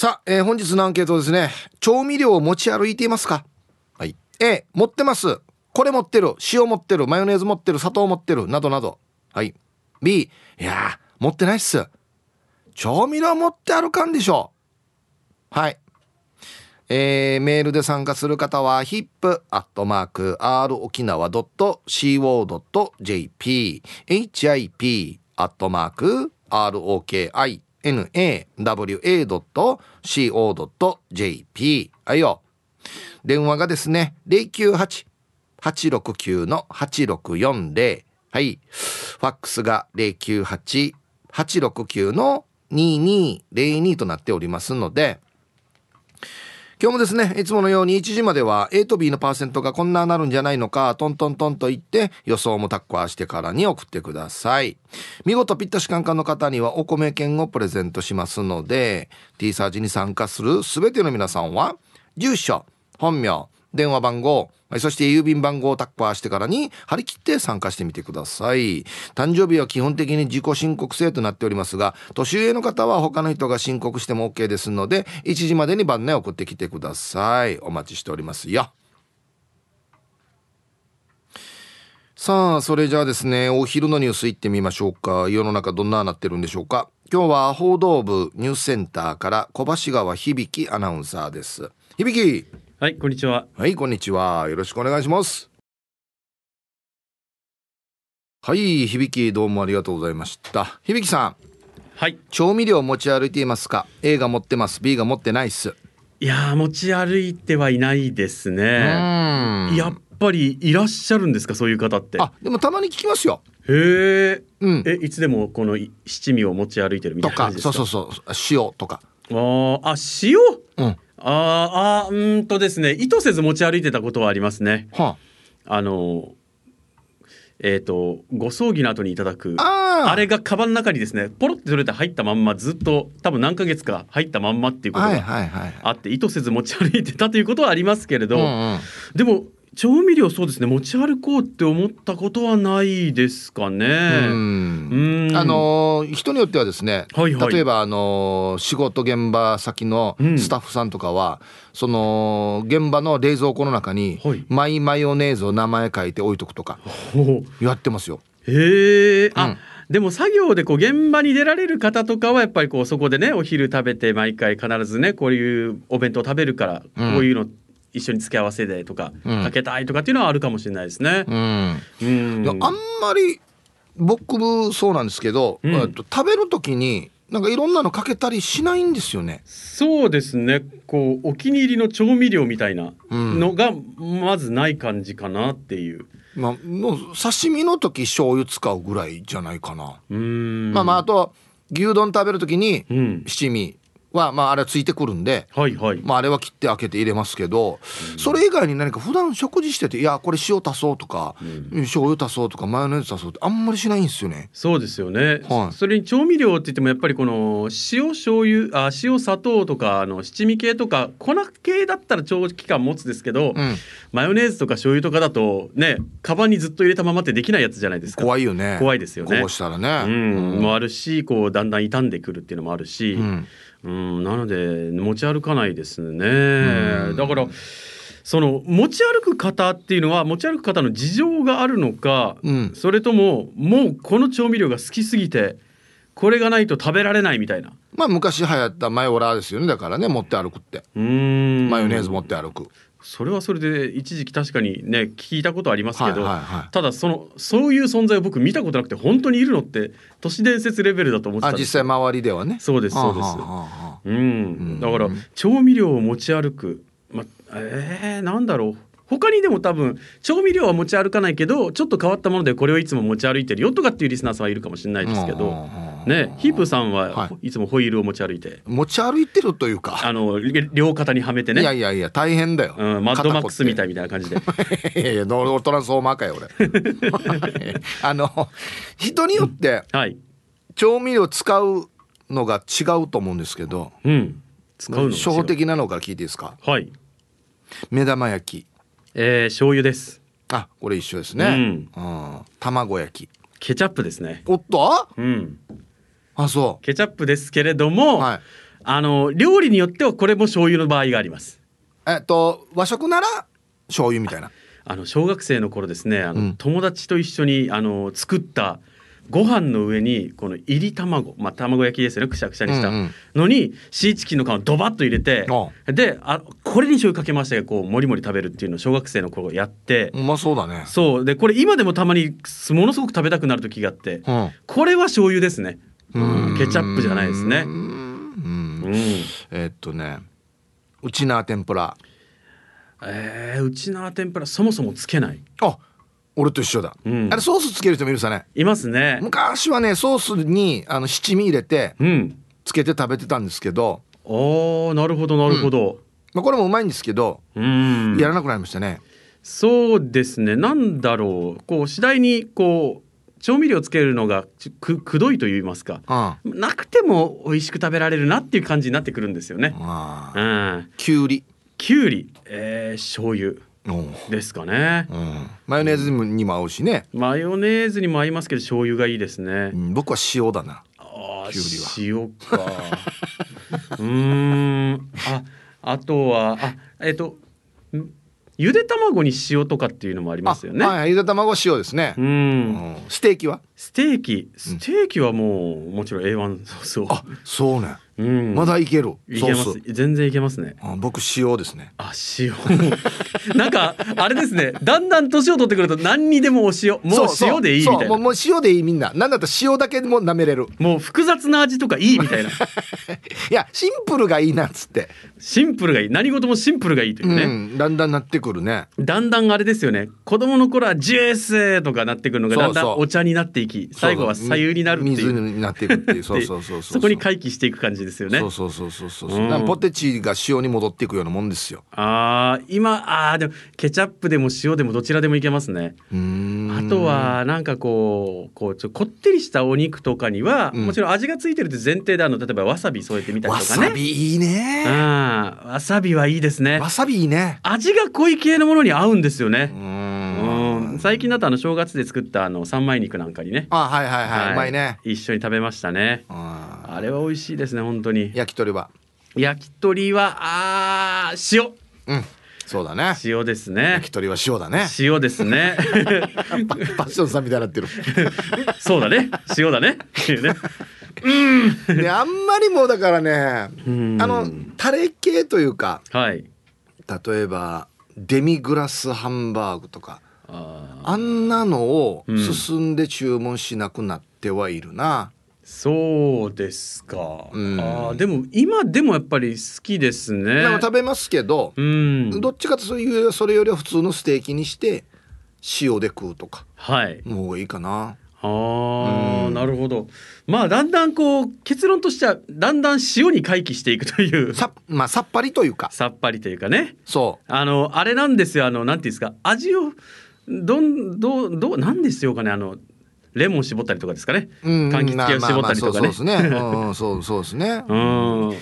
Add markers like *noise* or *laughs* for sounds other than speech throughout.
さあ、えー、本日のアンケートですね。調味料を持ち歩いていますか？はい。A、持ってます。これ持ってる。塩持ってる。マヨネーズ持ってる。砂糖持ってる。などなど。はい。B、いや持ってないっす。調味料持って歩かんでしょう。はい。えー、メールで参加する方は hip.r 沖 nawa.co.jp はいよ。電話がですね、098-869-8640。はい。ファックスが098-869-2202となっておりますので、今日もですね、いつものように1時までは A と B のパーセントがこんななるんじゃないのか、トントントンと言って予想もタッカーしてからに送ってください。見事ピッタシカンカンの方にはお米券をプレゼントしますので、T サージに参加するすべての皆さんは、住所、本名、電話番号、そして郵便番号をタッパーしてからに張り切って参加してみてください。誕生日は基本的に自己申告制となっておりますが、年上の方は他の人が申告しても OK ですので、1時までに番内送ってきてください。お待ちしておりますよ。さあ、それじゃあですね、お昼のニュースいってみましょうか。世の中どんななってるんでしょうか。今日は報道部ニュースセンターから小橋川響アナウンサーです。響はい、こんにちは。はい、こんにちは。よろしくお願いします。はい、響どうもありがとうございました。響さん。はい。調味料持ち歩いていますか ?A が持ってます。B が持ってないっす。いや持ち歩いてはいないですね。やっぱりいらっしゃるんですか？そういう方って。あ、でもたまに聞きますよ。へえ。うん。え、いつでもこの七味を持ち歩いてるみたいな。とか、そうそうそう、塩とか。ああ、塩？うん。ああうんとですね意図せず持ち歩いてたことはありますね。はあ、あのえーと、ご葬儀の後にいただく。あれがカバンの中にですねポロって取れて入ったまんまずっと多分何ヶ月か入ったまんまっていうことがあって、意図せず持ち歩いてたということはありますけれど、うんうん、でも調味料そうですね。持ち歩こうって思ったことはないですかね。うん。あの人によってはですね、はいはい、例えばあの仕事現場先のスタッフさんとかは、うん、その現場の冷蔵庫の中に、はい、マイマヨネーズを名前書いて置いとくとかやってますよ。へえ、あ、うん。でも作業でこう現場に出られる方とかはやっぱりこうそこでねお昼食べて毎回必ずねこういうお弁当食べるからこういうの一緒に付け合わせでとか、うん、かけたいとかっていうのはあるかもしれないですね。うん、うん、あんまり僕もそうなんですけど、うん、食べる時になんかいろんなのかけたりしないんですよね。そうですね。こうお気に入りの調味料みたいなのがまずない感じかなっていう。まあ、の刺身の時醤油使うぐらいじゃないかな。まあまああと牛丼食べる時に七味は、まあ、あれはついてくるんで、はいはい。まあ、あれは切って開けて入れますけど、うん、それ以外に何か普段食事してていやこれ塩足そうとか、うん、醤油足そうとかマヨネーズ足そうってあんまりしないんですよね。そうですよね、はい、それに調味料って言ってもやっぱりこの塩醤油あ塩砂糖とかあの七味系とか粉系だったら長期間持つですけど、うん、マヨネーズとか醤油とかだとねカバンにずっと入れたままってできないやつじゃないですか。怖いよね。怖いですよね。こうしたらね、うん、もあるしこうだんだん傷んでくるっていうのもあるし、うんうんなので持ち歩かないですね。だからその持ち歩く方っていうのは持ち歩く方の事情があるのか、うん、それとももうこの調味料が好きすぎてこれがないと食べられないみたいな。まあ昔流行ったマヨラーですよね。だからね持って歩くって。うん。マヨネーズ持って歩くそれはそれで一時期確かにね聞いたことありますけど、はいはいはい、ただそのそういう存在を僕見たことなくて本当にいるのって都市伝説レベルだと思ってたんです実際周りではね。そうですそうです。うん、だから調味料を持ち歩く。まえー、なんだろう他にでも多分調味料は持ち歩かないけどちょっと変わったものでこれをいつも持ち歩いてるよとかっていうリスナーさんはいるかもしれないですけど、ね、ヒープさんはい。つもホイールを持ち歩いて、持ち歩いてるというか。あの両肩にはめてね。いやいやいや大変だよ、うん、マッドマックスみたいみたいな感じで。いやいやノートランスフォーマーかよ俺。*laughs* あの人によって、はい、調味料使うのが違うと思うんですけど、うん、使うの初歩的なのから聞いていいですか？はい。目玉焼きえー、醤油です。あこれ一緒ですね、うん、うん、卵焼き。ケチャップですね。おっと？うん。あそう。ケチャップですけれども、はい。あの料理によってはこれも醤油の場合があります。えっと和食なら醤油みたいな。あの小学生の頃ですねあの、うん、友達と一緒にあの作ったご飯の上にこのいり卵、まあ、卵焼きですよね。くしゃくしゃにした。のに、うん。うん、シーチキンの皮をドバッと入れてであこれに醤油かけましたがこうもりもり食べるっていうのを小学生の頃やって。うまそうだね。そう。でこれ今でもたまにものすごく食べたくなる時があって、うん、これは醤油ですね。ケチャップじゃないですね。うん。えー、っとねうちな天ぷら。えー、うちな天ぷらそもそもつけない。あ俺と一緒だ、うん、あれソースつける人もいるさね。いますね。昔はねソースにあの七味入れて、うん、つけて食べてたんですけど。ああなるほどなるほど、うん、まあ、これもうまいんですけど、うん、やらなくなりましたね。そうですね。なんだろう。こう次第にこう調味料つけるのがくくどいと言いますか、うん、なくても美味しく食べられるなっていう感じになってくるんですよね。うん、きゅうり。きゅうり、えー、醤油ですかね、うん、マヨネーズにも合うしねマヨネーズにも合いますけど醤油がいいですね、うん、僕は塩だなあ塩か *laughs* うんああとはあえっ、ー、とゆで卵に塩とかっていうのもありますよね。はい、ゆで卵塩ですね。うん。ステーキは？ステーキ、ステーキはもうもちろん A1 そう。あ、そうね。うん、まだいける。いけます。全然いけますね。あ僕塩ですね。あ塩。*laughs* なんかあれですね。だんだん年を取ってくると何にでもお塩、もう塩でいいみたいな。もう塩でいいみんな。なんだったら塩だけでも舐めれる。もう複雑な味とかいいみたいな。*laughs* いやシンプルがいいなっつって。シンプルがいい。何事もシンプルがいいというね。うん、だんだんなってくるね。だんだんあれですよね。子供の頃はジュースとかなってくるのがだんだんお茶になっていき、最後は左右になるっていう。水になっていくっていう。そうそうそうそ *laughs* こに回帰していく感じですよね。そうそうそう。そうそう。そう、うん、ポテチが塩に戻っていくようなもんですよ。ああ今あでもケチャップでも塩でもどちらでもいけますね。あとはなんかこうこうちょこってりしたお肉とかには、うん、もちろん味がついてるって前提であの例えばわさび添えてみたりとかね。わさびいいね。あわさびはいいですね。わさびいいね。味が濃い系のものに合うんですよね。うん最近だとあの正月で作ったあの三枚肉なんかにね。あはいはいはい、はい、うまいね。一緒に食べましたね。あれは美味しいですね本当に。焼き鳥は？焼き鳥はあ塩。うん。そうだね。塩ですね。焼き鳥は塩だね。塩ですね。*laughs* パッションさんみたいになってる。*laughs* そうだね。塩だね。っていうね。うん。ねあんまりもうだからねあのタレ系というか、はい、例えばデミグラスハンバーグとかあんなのを進んで注文しなくなってはいるな、そうですか、うん、あでも今でもやっぱり好きですね。食べますけど、うん、どっちかとそういうそれよりは普通のステーキにして塩で食うとかはい。もういいかな。あー、うん、なるほど。まあだんだんこう結論としてはだんだん塩に回帰していくという。さ,、まあ、さっぱりというか。さっぱりというかね。そう。あのあれなんですよ。あのなんていうんですか。味をどんどうどうなんですよかねあのレモン絞ったりとかですかね。柑橘系を絞ったりとかね。そうですね。*laughs* うん、そうそうですね。うん。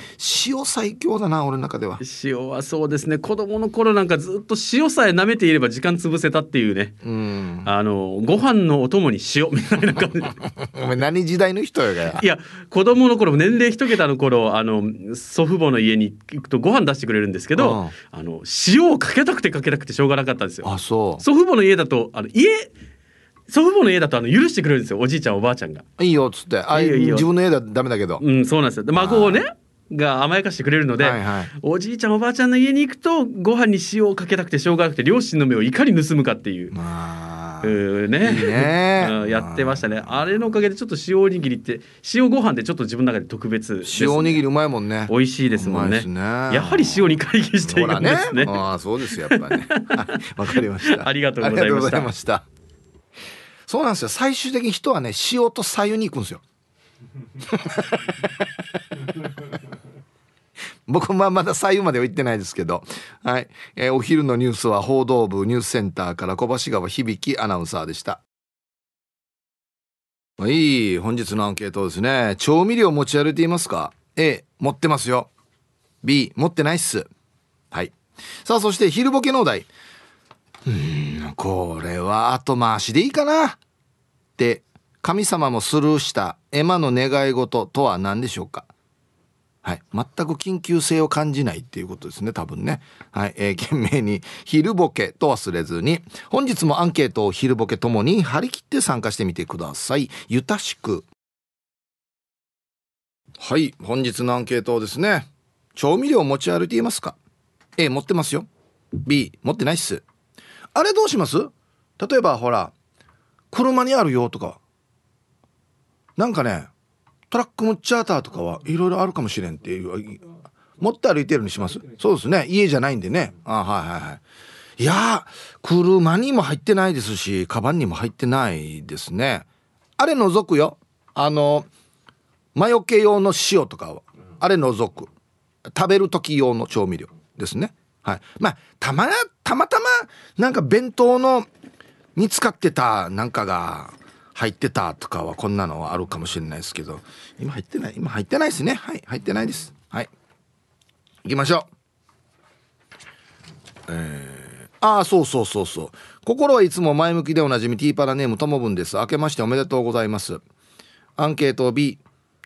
塩最強だな俺の中では。塩はそうですね。子供の頃なんかずっと塩さえ舐めていれば時間潰せたっていうね。うん。あのご飯のお供に塩みたいな感じ。*laughs* お前何時代の人よいや子供の頃年齢一桁の頃あの祖父母の家に行くとご飯出してくれるんですけど、あの塩をかけたくてかけたくてしょうがなかったんですよ。あそう。祖父母の家だとあの家祖父母の家だとあの許してくれるんですよおじいちゃんおばあちゃんが。いいよっつって。あいいよいいよ。自分の家だダメだけど。うんそうなんですよ。で孫をねが甘やかしてくれるので、はいはい、おじいちゃんおばあちゃんの家に行くとご飯に塩をかけたくてしょうがなくて両親の目をいかに盗むかっていう。まあ、うね。いいね。*laughs* やってましたね。あ。れのおかげでちょっと塩おにぎりって塩ご飯でちょっっと自分の中で特別塩おにぎりうまいもんね。美味しいですもんね、ね、やはり塩に回帰しているんですね、ね、ああそうですやっぱね。*laughs* わかりました。ありがとうございましたそうなんですよ。最終的に人はね塩と左右に行くんですよ。*laughs* 僕はまだ左右までは行ってないですけど、はい、えー、お昼のニュースは報道部ニュースセンターから小橋川響アナウンサーでした。はい本日のアンケートですね。調味料持ち歩いていますか？A 持ってますよ。B 持ってないっす。はい。さあそして昼ボケのお題。うんこれは後回しでいいかなって神様もスルーしたエマの願い事とは何でしょうかはい。全く緊急性を感じないっていうことですね、多分ね。はい。えー、懸命に、昼ボケと忘れずに、本日もアンケートを昼ボケともに張り切って参加してみてください。ゆたしく。はい。本日のアンケートですね。調味料持ち歩いていますか ?A、持ってますよ。B、持ってないっす。あれどうします？例えば、ほら、車にあるよとか。なんかね、トラックムチャーターとかはいろいろあるかもしれんっていう持って歩いてるにします？そうですね。家じゃないんでね。あはいはいはい。いや車にも入ってないですしカバンにも入ってないですね。あれ除くよ。あの魔除け用の塩とかは。あれ除く。食べる時用の調味料ですね。はい。まあたまたまたまなんか弁当のに使ってたなんかが入ってたとかはこんなのはあるかもしれないですけど。今入ってない今入ってないですね。はい入ってないです。はい。行きましょう。えー、ああそうそうそうそう。心はいつも前向きでおなじみティーパラネームともぶんです。明けましておめでとうございます。アンケート B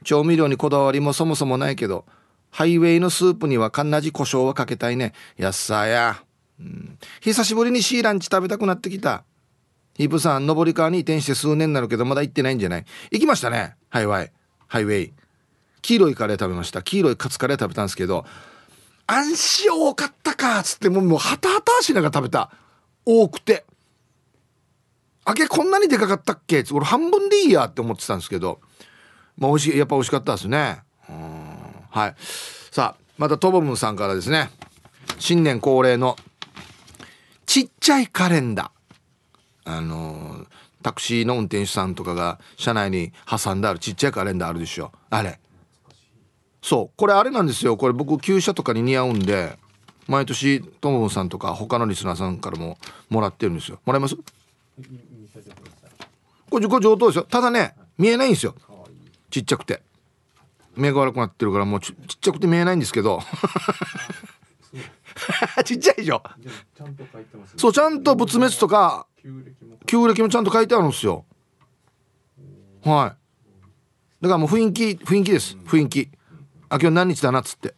調味料にこだわりもそもそもないけどハイウェイのスープにはかんなじ胡椒はかけたいねやっさや、うん、久しぶりにシーランチ食べたくなってきたヒープさん、上り川に移転して数年になるけど、まだ行ってないんじゃない？行きましたね。ハイワイ。ハイウェイ。黄色いカレー食べました。黄色いカツカレー食べたんですけど、安心多かったかっつってもう、もう、はたはたしながら食べた。多くて。あげこんなにでかかったっけ？俺半分でいいやって思ってたんですけど、まあ美味しい、やっぱ美味しかったですね。うん。はい。さあ、またトボムさんからですね、新年恒例のちっちゃいカレンダー。あのタクシーの運転手さんとかが車内に挟んであるちっちゃいカレンダーあるでしょ。あれ。そう。これあれなんですよ。これ僕旧車とかに似合うんで毎年トモさんとか他のリスナーさんからももらってるんですよ。もらえます？これ上等ですよ。ただね見えないんですよ。ちっちゃくて目が悪くなってるからもうちっちゃくて見えないんですけど。*laughs* ちっちゃいでしょ？そうちゃんと仏滅とか旧暦もちゃんと書いてあるんですよ。はい。だからもう雰囲気雰囲気です。雰囲気。あ今日何日だなっつって。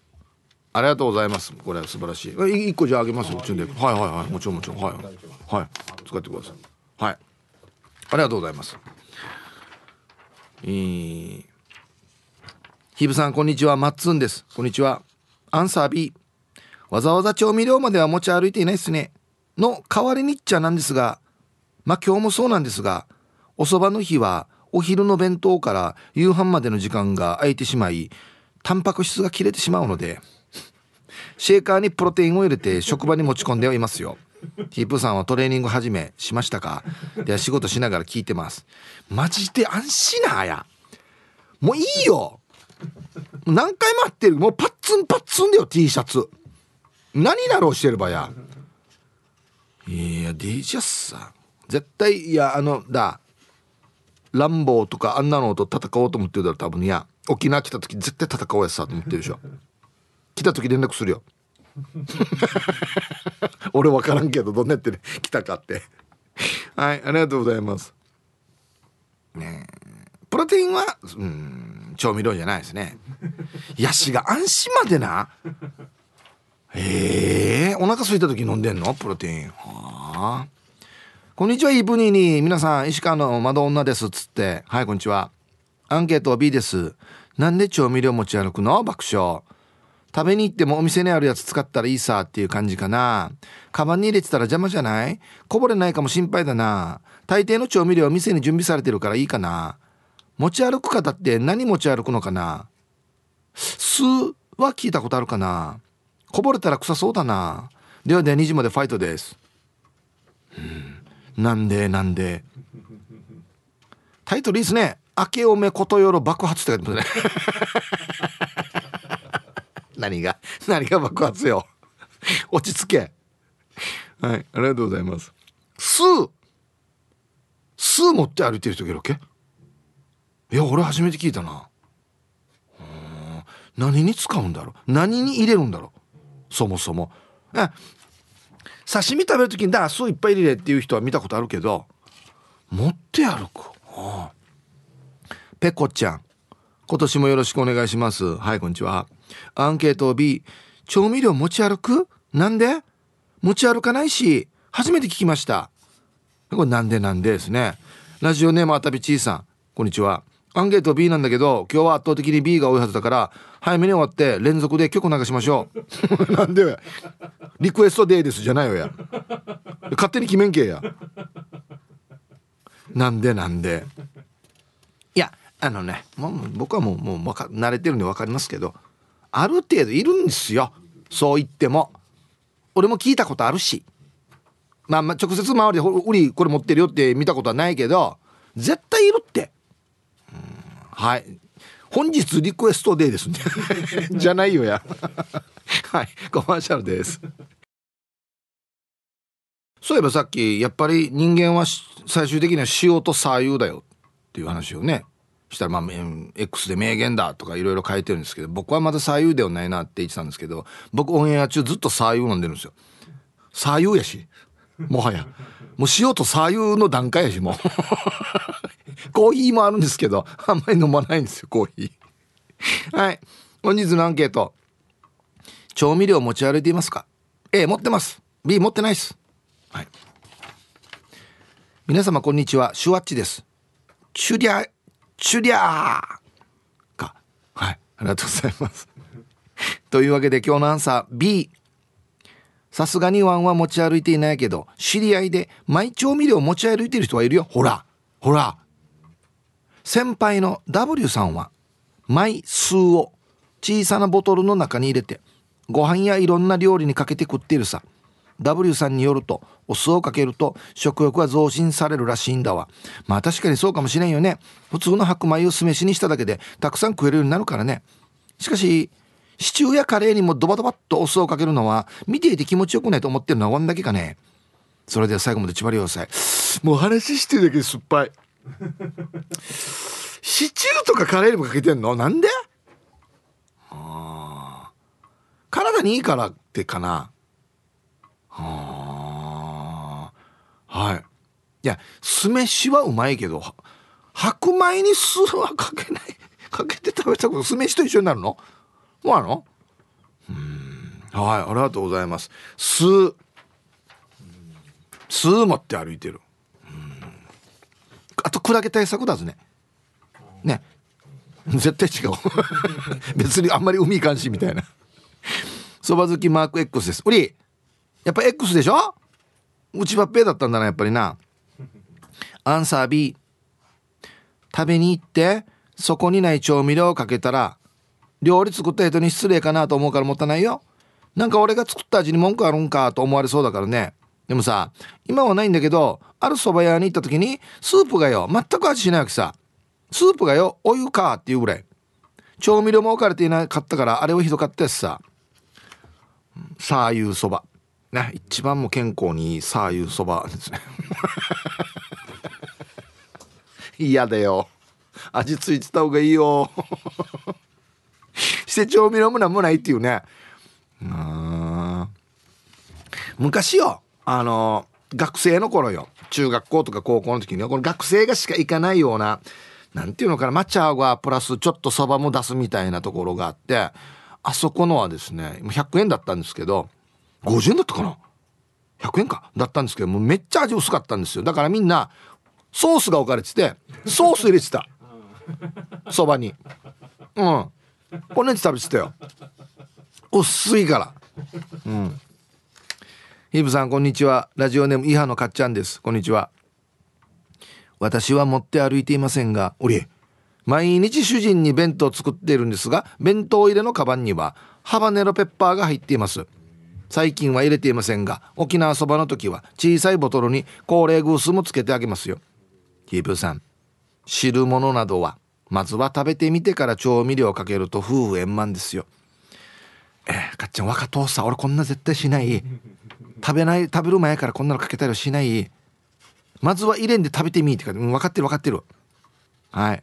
ありがとうございます。これは素晴らしい。一個じゃあげますよチュンではいはいはい。もちろんもちろん。はいはい。使ってください。はい。ありがとうございます。えー、ヒブさんこんにちは。マッツンです。こんにちは。アンサー B わざわざ調味料までは持ち歩いていないですね。の代わりにっちゃなんですがまあ今日もそうなんですがおそばの日はお昼の弁当から夕飯までの時間が空いてしまいタンパク質が切れてしまうのでシェーカーにプロテインを入れて職場に持ち込んではいますよ。ヒープさんはトレーニング始めしましたか？では仕事しながら聞いてます。マジで安心なや。もういいよ。何回待ってる？もうパッツンパッツンだよ T シャツ。何だろうしてればや。いやディジャスさ絶対いやあのだランボーとかあんなのと戦おうと思ってるだろ多分いや。沖縄来た時絶対戦おうやつさと思ってるでしょ。来た時連絡するよ。*laughs* 俺分からんけどどんなやって、ね、来たかって。はいありがとうございます。ねプロテインは？うん。調味料じゃないですねヤシが安心までなええー、お腹空いた時飲んでんの？プロテインはあこんにちは、イブニーに。皆さん、石川の窓女です。つって。はい、こんにちは。アンケートは B です。なんで調味料持ち歩くの？爆笑。食べに行ってもお店にあるやつ使ったらいいさっていう感じかな。カバンに入れてたら邪魔じゃない？こぼれないかも心配だな。大抵の調味料は店に準備されてるからいいかな。持ち歩く方って何持ち歩くのかな？酢は聞いたことあるかな？こぼれたら臭そうだな。ではでは2時までファイトです。うん。なんでなんで。タイトルいいですね。明けおめことよろ爆発って書いてますね。*laughs* 何が何が爆発よ。落ち着け。はいありがとうございます。スースー持って歩いてる人いるわけ？いや俺初めて聞いたな。何に使うんだろう。何に入れるんだろう。そもそも。え刺身食べる時にだそういっぱい入れっていう人は見たことあるけど持って歩く、はあ、ペコちゃん。今年もよろしくお願いします。はいこんにちは。アンケート B 調味料持ち歩く？なんで？持ち歩かないし初めて聞きました。これなんでなんでですね。ラジオネームあたびちいさん。こんにちは。アンケート B なんだけど今日は圧倒的に B が多いはずだから早めに終わって連続で曲流しましょう。*laughs* なんでリクエストデーですじゃないよや。勝手に決めんけや。なんでなんで。いやあのねもう僕はもうもうか慣れてるんで分かりますけどある程度いるんですよ。そう言っても。俺も聞いたことあるし。まあ、まあ直接周りで「売りこれ持ってるよ」って見たことはないけど絶対いるって。はい。本日リクエストデーですね。*laughs* じゃないよや。はい。コマーシャルです。そういえばさっきやっぱり人間は最終的には塩と左右だよっていう話をねしたらまあ X で名言だとかいろいろ書いてるんですけど僕はまだ左右ではないなって言ってたんですけど僕オンエア中ずっと左右飲んでるんですよ。左右やし。もはや。もう塩と左右の段階やしもうコーヒーもあるんですけどあんまり飲まないんですよコーヒー。はい。本日のアンケート。調味料持ち歩いていますか？A 持ってます。B 持ってないです。はい。皆様こんにちは。シュワッチです。チュリャチュリャー。か。はい。ありがとうございます。というわけで今日のアンサー B さすがにワンは持ち歩いていないけど知り合いでマイ調味料持ち歩いてる人はいるよ。ほら。ほら。先輩の W さんはマイ酢を小さなボトルの中に入れてご飯やいろんな料理にかけて食っているさ。W さんによるとお酢をかけると食欲が増進されるらしいんだわ。まあ確かにそうかもしれんよね。普通の白米を酢飯にしただけでたくさん食えるようになるからね。しかしシチューやカレーにもドバドバっとお酢をかけるのは見ていて気持ちよくないと思ってるのはこんだけかね。それでは最後まで千葉良さい。もう話してるだけで酸っぱい。シチューとかカレーにもかけてんの？なんで？あ体にいいからってかな。ははい。いや酢飯はうまいけど白米に酢はかけない。*laughs* かけて食べたこと酢飯と一緒になるの？そうなの？うん。はいありがとうございます。酢。酢持って歩いてる。あとクラゲ対策だぜね。ね。絶対違う。*laughs* 別にあんまり海監視みたいな。そば好きマーク X です。うりやっぱ X でしょ？内ばっぺだったんだなやっぱりな。アンサー B 食べに行ってそこにない調味料をかけたら料理作った人に失礼かなと思うからもたないよ。なんか俺が作った味に文句あるんかと思われそうだからね。でもさ今はないんだけどある蕎麦屋に行った時にスープがよ全く味しないわけさ。スープがよお湯かっていうぐらい。調味料も置かれていなかったからあれをひどかったやつさ。さあいうそばね一番も健康にいいさあいうそばですね。*laughs* 嫌だよ。味ついてた方がいいよ。*laughs* して調味料もなんもないっていうね。うん昔よあの学生の頃よ。中学校とか高校の時にはこの学生がしか行かないようななんていうのかな抹茶がプラスちょっとそばも出すみたいなところがあってあそこのはですね100円だったんですけど50円だったかな？100円か？だったんですけどもうめっちゃ味薄かったんですよ。だからみんなソースが置かれててソース入れてた。そばに。うん。こんなに食べてたよ。薄いから。うん。ヒブさんこんにちは。ラジオネームイハのかっちゃんです。こんにちは。私は持って歩いていませんがおり毎日主人に弁当を作っているんですが弁当入れのカバンにはハバネロペッパーが入っています。最近は入れていませんが沖縄そばの時は小さいボトルに高齢グースもつけてあげますよ。ヒープさん汁物などはまずは食べてみてから調味料をかけると夫婦円満ですよ。えー、かっちゃん若父さん俺こんな絶対しない。食べない食べる前からこんなのかけたりはしない。まずは入れんで食べてみってか、うん、分かってる分かってる。はい。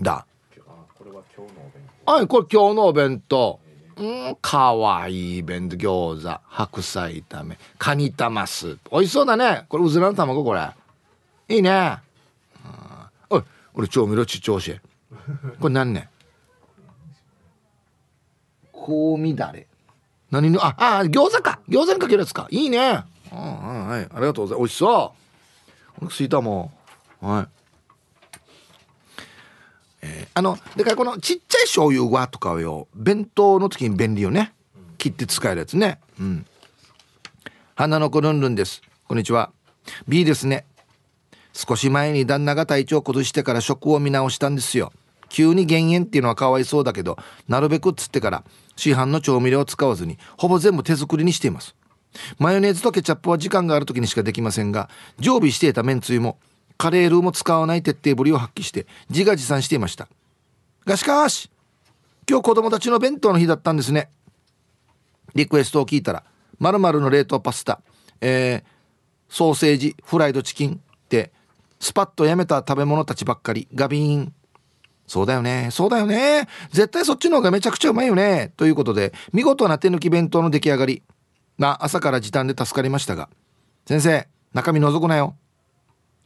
だ。はいこれ今日のお弁当。うんかわいい弁当餃子。白菜炒め。カニ玉スープ。美味しそうだね。これうずらの卵これ。いいね。おい俺調味料ち調子これ何ね *laughs* 香味だれ何のああ餃子か。餃子にかけるやつか。いいね。あはいありがとうございます。美味しそう。お腹すいたもん。はい。えー、あのだからこのちっちゃい醤油はとかをよ弁当の時に便利よね。切って使えるやつね。うん。花の子ルンルンです。こんにちは。B ですね。少し前に旦那が体調を崩してから食を見直したんですよ。急に減塩っていうのはかわいそうだけどなるべくっつってから市販の調味料を使わずにほぼ全部手作りにしています。マヨネーズとケチャップは時間がある時にしかできませんが常備していためんつゆもカレールーも使わない徹底ぶりを発揮して自画自賛していました。がしかし今日子供たちの弁当の日だったんですね。リクエストを聞いたら〇〇の冷凍パスタ、えー、ソーセージフライドチキンってスパッとやめた食べ物たちばっかりガビーン。そうだよね。そうだよね。絶対そっちの方がめちゃくちゃうまいよね。ということで、見事な手抜き弁当の出来上がり。な、朝から時短で助かりましたが。先生、中身覗くなよ。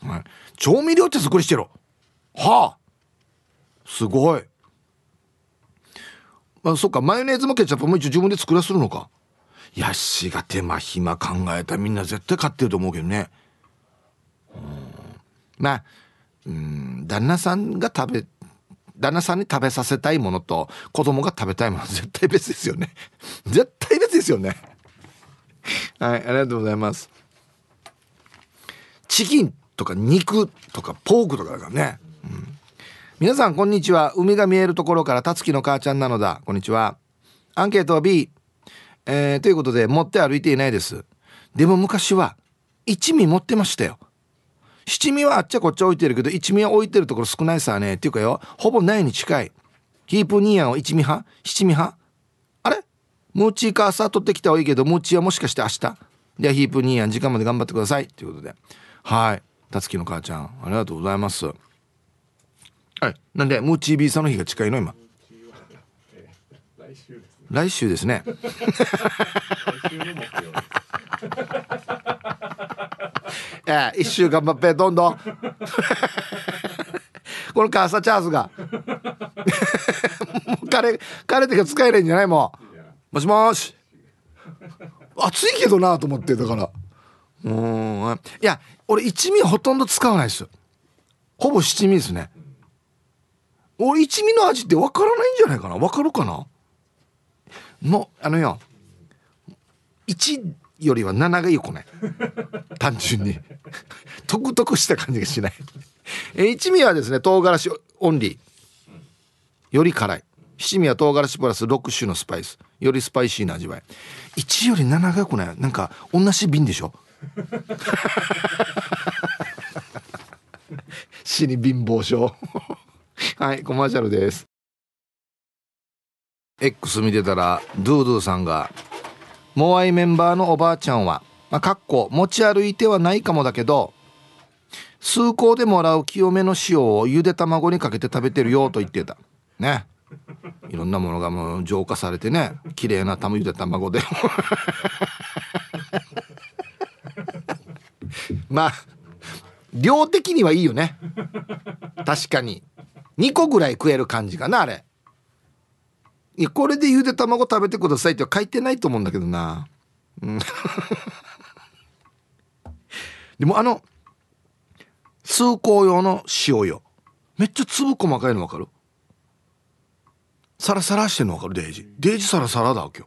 はい、調味料って作りしてろ。はあ。すごい。まあ、そっか、マヨネーズもケチャップも一応自分で作らするのか。いやしが手間暇考えたみんな絶対買ってると思うけどね。うんまあ、うん、旦那さんが食べ旦那さんに食べさせたいものと子供が食べたいもの絶対別ですよね。絶対別ですよね。はいありがとうございます。チキンとか肉とかポークとかだからね、うん、皆さんこんにちは。海が見えるところからたつきの母ちゃんなのだ。こんにちは。アンケートは B えー、ということで持って歩いていないです。でも昔は一味持ってましたよ。七味はあっちゃこっちゃ置いてるけど一味は置いてるところ少ないさね。っていうかよほぼないに近い。ヒープニーヤンを一味派？七味派？あれ？ムーチーか朝取ってきたはいいけどムーチーはもしかして明日。ではヒープニーヤン時間まで頑張ってください。ということで。はい。たつきの母ちゃんありがとうございます。はい。なんでムーチービーさんの日が近いの？今。来週ですね。来週の木曜えー、一週頑張ってどんどん。*laughs* このカーサチャーズが。彼彼ってか使えないんじゃないもうもしもし。暑いけどなと思ってだから。うん。いや俺一味ほとんど使わないですよ。ほぼ七味ですね。俺一味の味って分からないんじゃないかな。分かるかな？もうあのよ。1よりは7がいい子ね単純に。トクトクした感じがしない。え一味はですね唐辛子オンリー。より辛い。七味は唐辛子プラス6種のスパイス。よりスパイシーな味わい。1より7がよくない。なんか同じ瓶でしょ。*laughs* 死に貧乏症。はいコマーシャルです。X 見てたらドゥドゥさんがモアイメンバーのおばあちゃんは、まあ、かっこ持ち歩いてはないかもだけど数香でもらう清めの塩をゆで卵にかけて食べてるよと言ってた。ね。いろんなものがもう浄化されてね綺麗なゆで卵で *laughs* まあ量的にはいいよね。確かに。2個ぐらい食える感じかなあれ。やこれでゆで卵食べてくださいって書いてないと思うんだけどな、*laughs* でもあの数香用の塩よ。めっちゃ粒細かいの分かる？サラサラしてんの分かる？デージ。デージサラサラだわけよ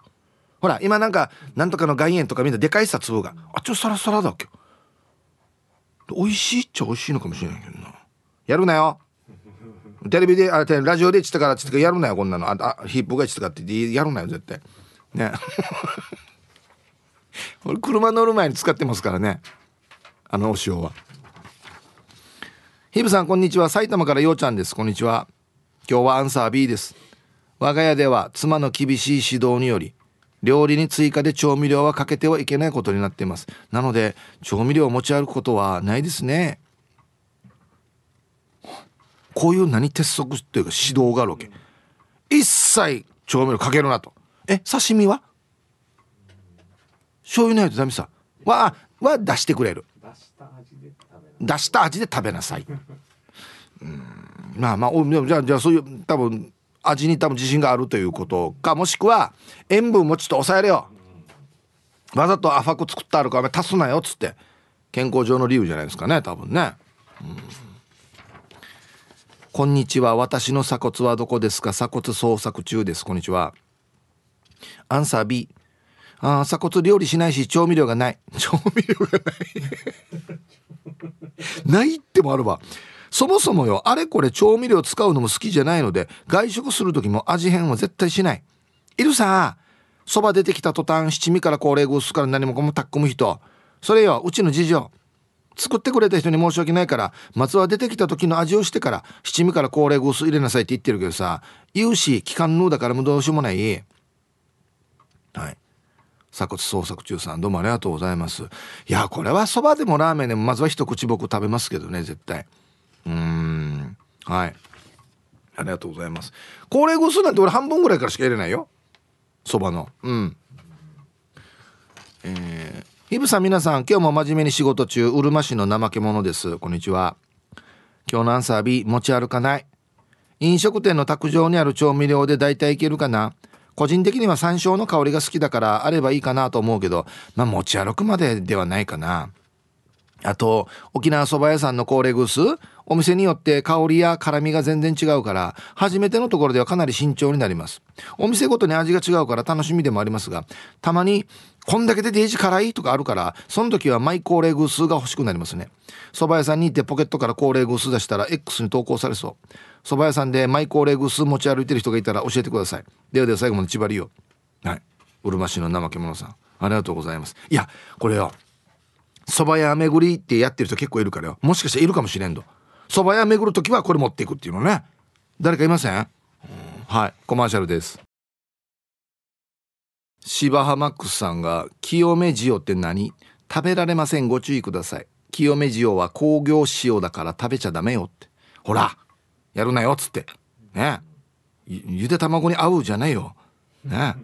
ほら今なんかなんとかの岩塩とかみんなでかいさ粒が。あっちょサラサラだわけよ美味しいっちゃ美味しいのかもしれないけどな。やるなよ。テレビであラジオで言ってからっつってやるなよこんなの。ああヒップが言ってかってやるなよ絶対。ね。*laughs* 俺車乗る前に使ってますからね。あのお塩は。ヒブさんこんにちは。埼玉からようちゃんです。こんにちは。今日はアンサー B です。我が家では妻の厳しい指導により料理に追加で調味料はかけてはいけないことになっています。なので調味料を持ち歩くことはないですね。こういう何鉄則っていうか指導があるわけ。一切調味料かけるなと。え刺身は？醤油ないとダメさ。はは出してくれる。出した味で食べなさい。うん。まあまあじゃあじゃあそういう多分味に多分自信があるということかもしくは塩分もちょっと抑えれよ。わざと甘く作ってあるから足すなよっつって。健康上の理由じゃないですかね多分ね、うん、こんにちは。私の鎖骨はどこですか？鎖骨捜索中です。こんにちは。アンサー B ああ鎖骨料理しないし調味料がない。調味料がない。*laughs* *laughs* ないってもあるわ。そもそもよあれこれ調味料使うのも好きじゃないので外食する時も味変は絶対しない。いるさそば出てきた途端七味から高齢グースから何もかもたっ込む人。それようちの事情作ってくれた人に申し訳ないから松は出てきた時の味をしてから七味から高齢グース入れなさいって言ってるけどさ言うし期間のだからもうどうしようもない。はい。鎖骨捜索中さんどうもありがとうございます。いやこれはそばでもラーメンでもまずは一口僕食べますけどね絶対。うん。はい。ありがとうございます。高齢グースなんて俺半分ぐらいからしか入れないよ。そばの。うん。えーイブさん皆さん今日も真面目に仕事中うるま市の怠け者です。こんにちは。今日のアンサー B 持ち歩かない。飲食店の卓上にある調味料で大体いけるかな。個人的には山椒の香りが好きだからあればいいかなと思うけどまあ持ち歩くまでではないかな。あと沖縄そば屋さんのコーレグース。お店によって香りや辛みが全然違うから初めてのところではかなり慎重になります。お店ごとに味が違うから楽しみでもありますがたまにこんだけでデージ辛いとかあるからその時はマイ高齢偶数が欲しくなりますね。蕎麦屋さんに行ってポケットから高齢偶数出したら X に投稿されそう。蕎麦屋さんでマイ高齢偶数持ち歩いてる人がいたら教えてください。ではでは最後まで千葉りよはい。うるま市の怠け者さん。ありがとうございます。いやこれよ。蕎麦屋巡りってやってる人結構いるからよ。もしかしているかもしれんと蕎麦屋巡る時はこれ持っていくっていうのね。誰かいません。はい。コマーシャルです。芝浜ックスさんが「清め塩って何？食べられません。ご注意ください。清め塩は工業塩だから食べちゃダメよ」って。ほらやるなよっつって。ね。ゆで卵に合うじゃないよ。ね。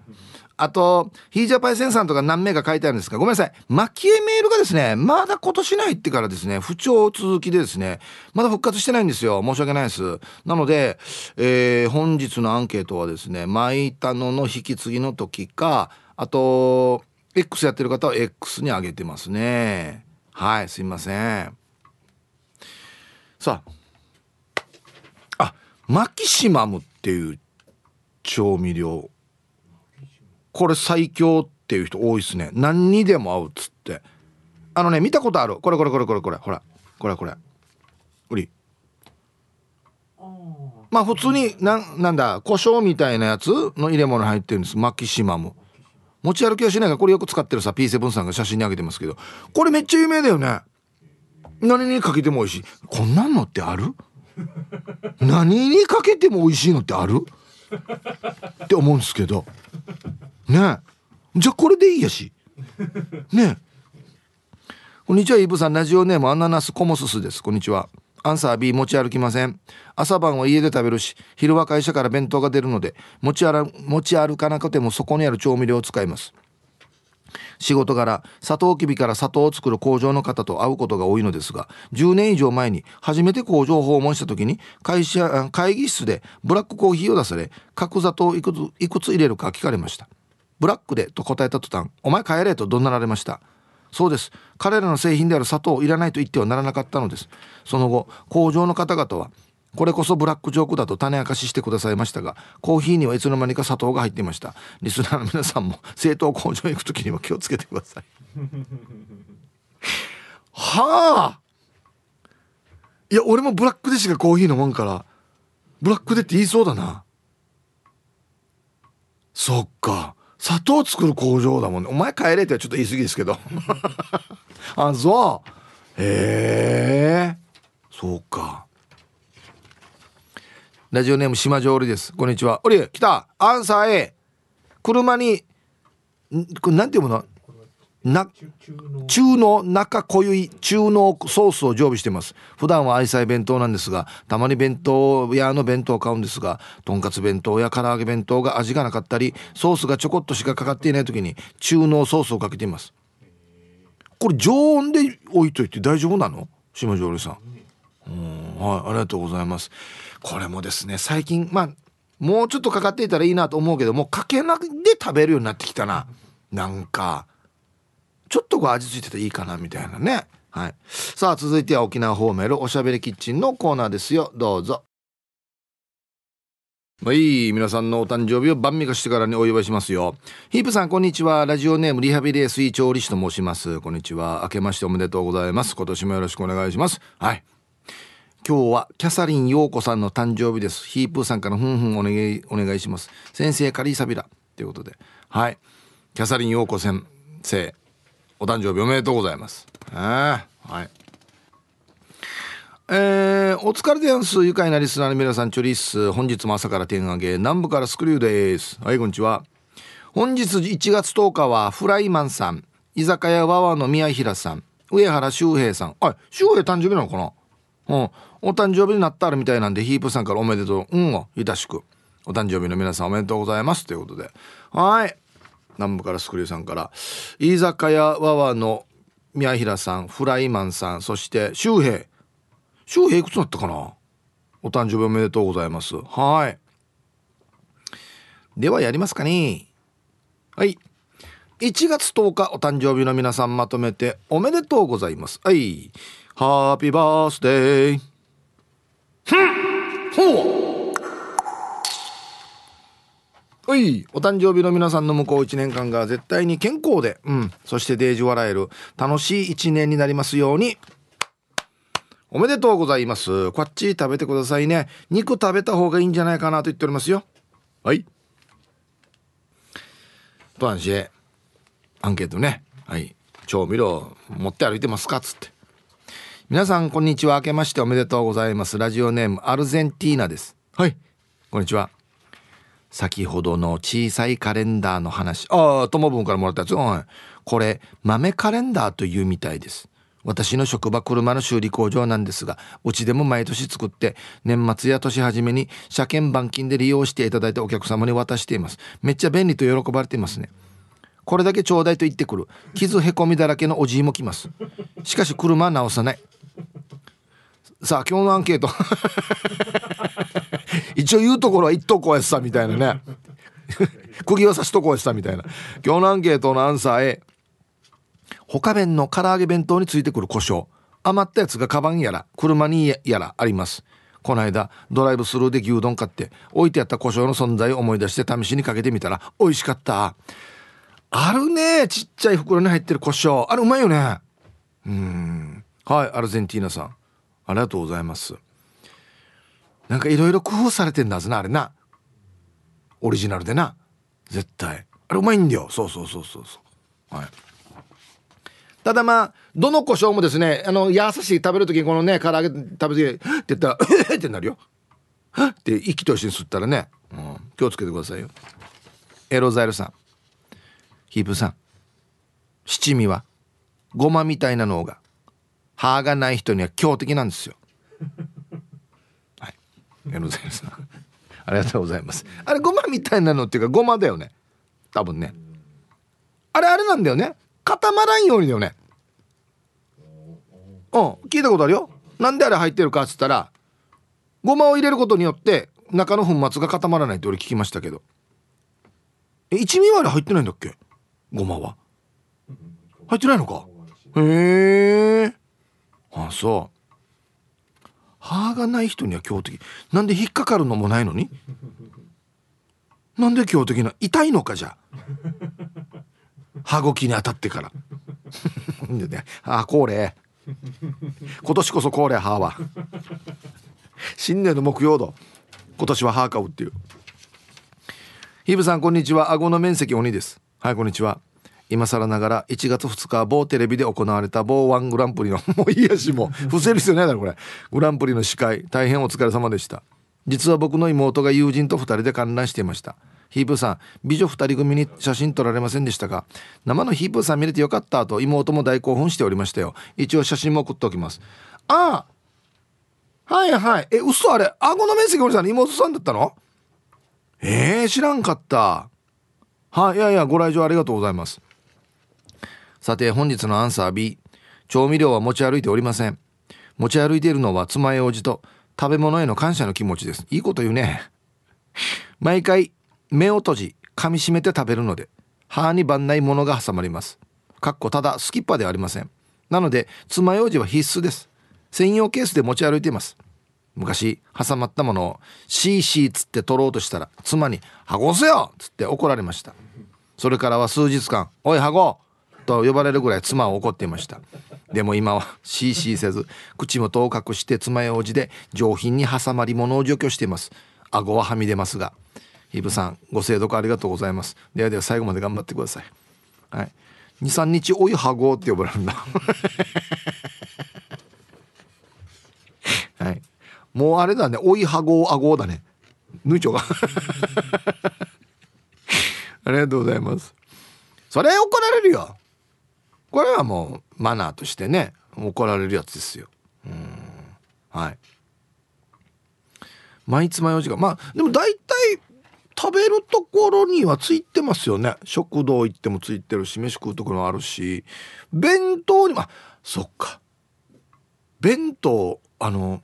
あと、ヒージャパイセンさんとか何名か書いてあるんですが、ごめんなさい。蒔絵メールがですね、まだ今年入ってからですね、不調続きでですね、まだ復活してないんですよ。申し訳ないです。なので、えー、本日のアンケートはですね、巻いたのの引き継ぎの時か、あと、X やってる方は X に上げてますね。はい、すいません。さあ、あ、マキシマムっていう調味料これ最強っていう人多いっすね。何にでも合うっつって。あのね見たことある。これこれこれこれこれ。ほら。これこれ。売り。まあ普通にななんだ胡椒みたいなやつの入れ物入ってるんです。マキシマム。持ち歩きはしないがこれよく使ってるさ P7 さんが写真にあげてますけど。これめっちゃ有名だよね。何にかけても美味しい。こんなんのってある？何にかけても美味しいのってある？って思うんですけど。ね。じゃあこれでいいやし。ね。こんにちはイブさん。ラジオネームアナナスコモススです。こんにちは。アンサー B 持ち歩きません。朝晩は家で食べるし昼は会社から弁当が出るので持ち歩持ち歩かなくてもそこにある調味料を使います。仕事柄サトウキビから砂糖を作る工場の方と会うことが多いのですが10年以上前に初めて工場を訪問した時に会社会議室でブラックコーヒーを出され角砂糖いくついくつ入れるか聞かれました。ブラックでと答えた途端お前帰れと怒鳴られました。そうです。彼らの製品である砂糖をいらないと言ってはならなかったのです。その後工場の方々はこれこそブラックジョークだと種明かししてくださいましたがコーヒーにはいつの間にか砂糖が入っていました。リスナーの皆さんも製糖工場へ行く時には気をつけてください。*laughs* はあ！いや俺もブラックでしかコーヒー飲まんからブラックでって言いそうだな。そっか。砂糖作る工場だもんね。お前帰れってちょっと言い過ぎですけど。*laughs* あそう。へえ。そうか。ラジオネーム島上織です。こんにちは。おり来た。アンサー A 車にこれなんていうもの？な中の中濃ゆい中濃ソースを常備してます。普段は愛妻弁当なんですがたまに弁当屋の弁当を買うんですがとんかつ弁当や唐揚げ弁当が味がなかったりソースがちょこっとしかかかっていない時に中濃ソースをかけています。これ常温で置いといて大丈夫なの？島上里さん。うん。はいありがとうございます。これもですね最近まあもうちょっとかかっていたらいいなと思うけどもかけなくで食べるようになってきたな。なんかちょっとこう味付いてていいかなみたいなね。はい。さあ続いては沖縄ホーメルおしゃべりキッチンのコーナーですよ。どうぞ。はい皆さんのお誕生日を晩味化してからにお祝いしますよ。ヒープさんこんにちは。ラジオネームリハビリエスイ調理師と申します。こんにちは。明けましておめでとうございます。今年もよろしくお願いします。はい。今日はキャサリン陽子さんの誕生日です。ヒープーさんからふんふんお願いお願いします。先生カリーサビラ。ということで。はい。キャサリン陽子先生お誕生日おめでとうございます。えー、はい。えー、お疲れでやんす愉快なリスナーの皆さんチョリス。本日も朝から天上げ。南部からスクリューです。はいこんにちは。本日1月10日はフライマンさん。居酒屋ワワの宮平さん。上原修平さん。あ修平誕生日なのかな？うん。お誕生日になったらみたいなんでヒープさんからおめでとううんをいたしくお誕生日の皆さんおめでとうございますということで。はい。南部からスクリューさんから居酒屋ワワの宮平さんフライマンさんそして修平。翔平いくつだったかな？お誕生日おめでとうございます。はい。ではやりますかね。はい。1月10日お誕生日の皆さんまとめておめでとうございます。はい。ハッピーバースデー。ほうはいお誕生日の皆さんの向こう1年間が絶対に健康で、うん、そしてデージ笑える楽しい1年になりますようにおめでとうございます。こっち食べてくださいね。肉食べた方がいいんじゃないかなと言っておりますよ。はい。トアンシェ、アンケートね。はい。調味料持って歩いてますか？つって。皆さん、こんにちは。明けましておめでとうございます。ラジオネーム、アルゼンティーナです。はい。こんにちは。先ほどの小さいカレンダーの話。ああ、ともぶんからもらったやつ。うん。これ、豆カレンダーというみたいです。私の職場車の修理工場なんですがうちでも毎年作って年末や年始めに車検板金で利用していただいたお客様に渡していますめっちゃ便利と喜ばれていますねこれだけちょうだいと言ってくる傷へこみだらけのおじいも来ますしかし車は直さないさあ今日のアンケート。*laughs* 一応言うところは言っとこうやさみたいなね。*laughs* 釘は刺しとこうやさみたいな。今日のアンケートのアンサー A 他弁の唐揚げ弁当についてくる胡椒。余ったやつがカバンやら車にやらあります。この間ドライブスルーで牛丼買って置いてあった胡椒の存在を思い出して試しにかけてみたら美味しかった。あるねちっちゃい袋に入ってる胡椒。あれうまいよね。うん。はいアルゼンティーナさん。ありがとうございます。なんかいろいろ工夫されてんだずなあれな。オリジナルでな。絶対。あれうまいんだよ。そうそうそうそうそう。はい。ただまあどの胡椒もですねあの優しい食べる時にこのね唐揚げ食べてって言ったら「え *laughs* ってなるよ。って息と一緒に吸ったらね、うん、気をつけてくださいよ。エロザイルさん。ヒープさん。七味はごまみたいなのが歯がない人には強敵なんですよ。はい、エロザイルさん。ありがとうございます。あれごまみたいなのっていうかごまだよね。多分ね。あれあれなんだよね。固まらんようにだよね。うん。聞いたことあるよ。なんであれ入ってるかっつったらごまを入れることによって中の粉末が固まらないって俺聞きましたけど。え一味割り入ってないんだっけ？ごまは。入ってないのか？へえ。あそう。歯がない人には強敵。なんで引っかかるのもないのに？*laughs* なんで強敵な痛いのかじゃ？歯茎に当たってから。でね。あこれ。今年こそこれ歯は。新年の目標度今年は歯買うっていう。ヒブさんこんにちは。顎の面積鬼です。はいこんにちは今更ながら1月2日某テレビで行われた某ワングランプリのもういいやしもう伏せる必要ないだろこれ。グランプリの司会大変お疲れ様でした。実は僕の妹が友人と2人で観覧していました。ヒープーさん美女2人組に写真撮られませんでしたか？生のヒープーさん見れてよかったと妹も大興奮しておりましたよ。一応写真も送っておきます。ああはいはい。え嘘あれ顎の面積おじさんの妹さんだったの？えー、知らんかった。はいいやいやご来場ありがとうございますさて本日のアンサー B 調味料は持ち歩いておりません。持ち歩いているのは妻江おじと食べ物への感謝の気持ちです。いいこと言うね。毎回目を閉じ噛みしめて食べるので歯に番ないものが挟まります。かっこただスキッパーではありません。なので爪楊枝は必須です。専用ケースで持ち歩いています。昔挟まったものをシーシーつって取ろうとしたら妻に「はごせよ!」っつって怒られました。それからは数日間「おいはご!」と呼ばれるぐらい妻は怒っていました。でも今はシーシーせず口元を隠して爪楊枝で上品に挟まり物を除去しています。顎ははみ出ますがイブさんご清読ありがとうございます。ではでは最後まで頑張ってください。はい。23日おいはごって呼ばれるんだはい。もうあれだね。おいはごあごだね。ぬいちょが。*laughs* ありがとうございます。それ怒られるよこれはもうマナーとしてね怒られるやつですよ。うん。はい。毎つまようじがまあでも大体食べるところにはついてますよね。食堂行ってもついてるし飯食うところもあるし。弁当にもあそっか。弁当あの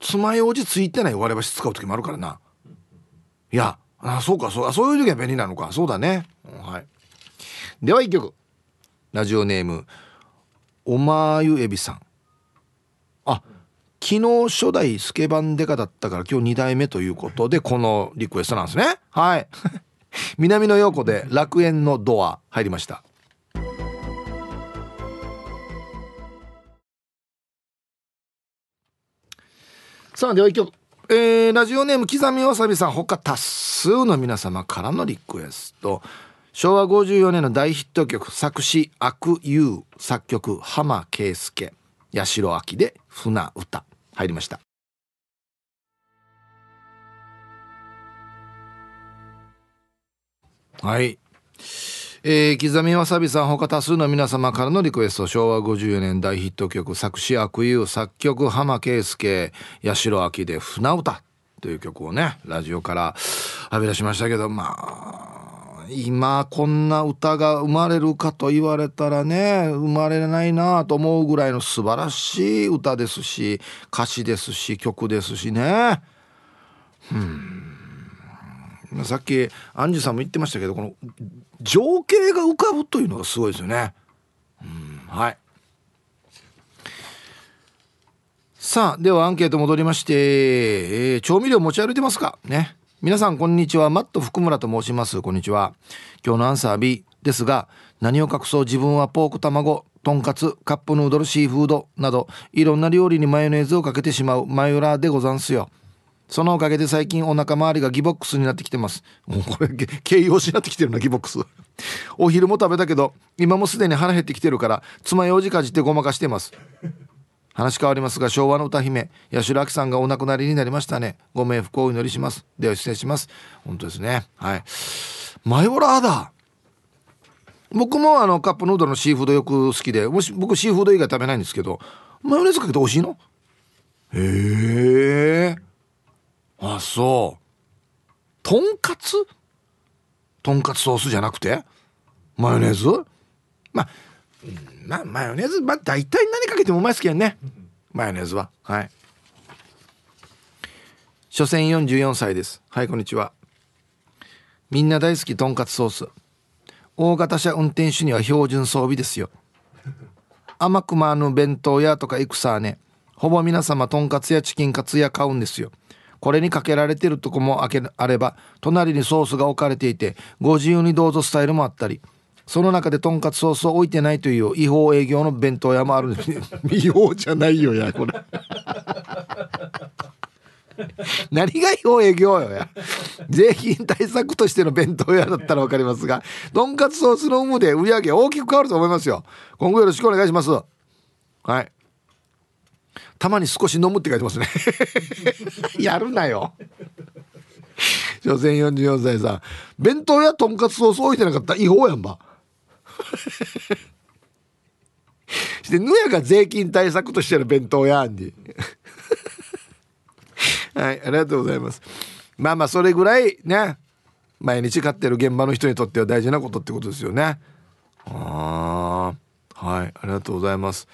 爪楊枝ついてない割り箸使う時もあるからな。いやあそうかそうそういう時は便利なのか。そうだね、はい。では一曲。ラジオネームおまゆえびさん。あ昨日初代スケバンデカだったから今日2代目ということでこのリクエストなんですね。はい。*laughs* 南の陽子で楽園のドア入りました。さあでは一曲。えー、ラジオネーム刻みわさびさん他多数の皆様からのリクエスト。昭和54年の大ヒット曲作詞悪友作曲浜圭介八代亜紀で船歌。入りました。はい。えー、刻みわさびさん他多数の皆様からのリクエスト昭和54年大ヒット曲作詞悪友作曲浜圭介八代亜紀で船歌という曲をねラジオから浴び出しましたけどまあ今こんな歌が生まれるかと言われたらね生まれないなと思うぐらいの素晴らしい歌ですし歌詞ですし曲ですしね。うん。さっきアンジュさんも言ってましたけどこの情景が浮かぶというのがすごいですよね。うん。はい。さあではアンケート戻りまして、えー、調味料持ち歩いてますか？ね。皆さんこんにちは。マット福村と申します。こんにちは。今日のアンサー B ですが何を隠そう自分はポーク卵とんかつカップヌードルシーフードなどいろんな料理にマヨネーズをかけてしまうマヨラーでござんすよ。そのおかげで最近お腹周りがギボックスになってきてます。もうこれ形容詞になってきてるなギボックス。お昼も食べたけど今もすでに腹減ってきてるから爪楊枝かじってごまかしてます。話変わりますが昭和の歌姫八代亜紀さんがお亡くなりになりましたね。ご冥福をお祈りします。では失礼します。本当ですね。はい。マヨラーだ。僕もあのカップヌードルのシーフードよく好きでもし僕シーフード以外食べないんですけどマヨネーズかけて美味しいの？へえあそう。とんかつ？とんかつソースじゃなくて？マヨネーズ？まあまあマヨネーズまあ大体何かけてもうまいっすけどね。マヨネーズは。はい。所詮44歳です。はいこんにちは。みんな大好きとんかつソース。大型車運転手には標準装備ですよ。甘くまぬ弁当屋とか行くさね。ほぼ皆様とんかつやチキンカツや買うんですよ。これにかけられてるとこもあれば隣にソースが置かれていてご自由にどうぞスタイルもあったりその中でとんかつソースを置いてないという違法営業の弁当屋もあるんです。*laughs* 違法じゃないよやこれ。何が違法営業よや。税金対策としての弁当屋だったら分かりますがとんかつソースの有無で売り上げ大きく変わると思いますよ。今後よろしくお願いします。はい。たまに少し飲むって書いてますね。*laughs* やるなよ。所詮44歳さん。弁当やとんかつソース置いてなかったら違法やんば *laughs* してぬやが税金対策としての弁当やんに。*laughs* はいありがとうございます。まあまあそれぐらいね毎日買ってる現場の人にとっては大事なことってことですよね。ああはいありがとうございます。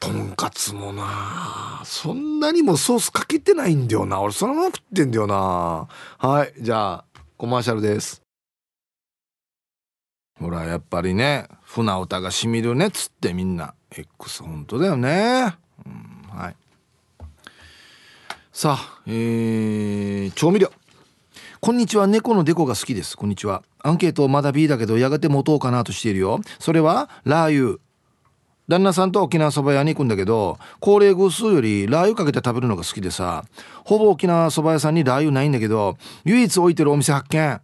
とんかつもなそんなにもソースかけてないんだよな。俺そのまま食ってんだよな。はいじゃあコマーシャルです。ほらやっぱりね船歌がしみるねっつってみんな。X 本当だよね、うん、はい。さあえー、調味料。こんにちは。猫のデコが好きです。こんにちは。アンケートまだ B だけどやがて持とうかなとしているよ。それはラー油。旦那さんと沖縄そば屋に行くんだけど高齢偶数よりラー油かけて食べるのが好きでさ。ほぼ沖縄そば屋さんにラー油ないんだけど唯一置いてるお店発見。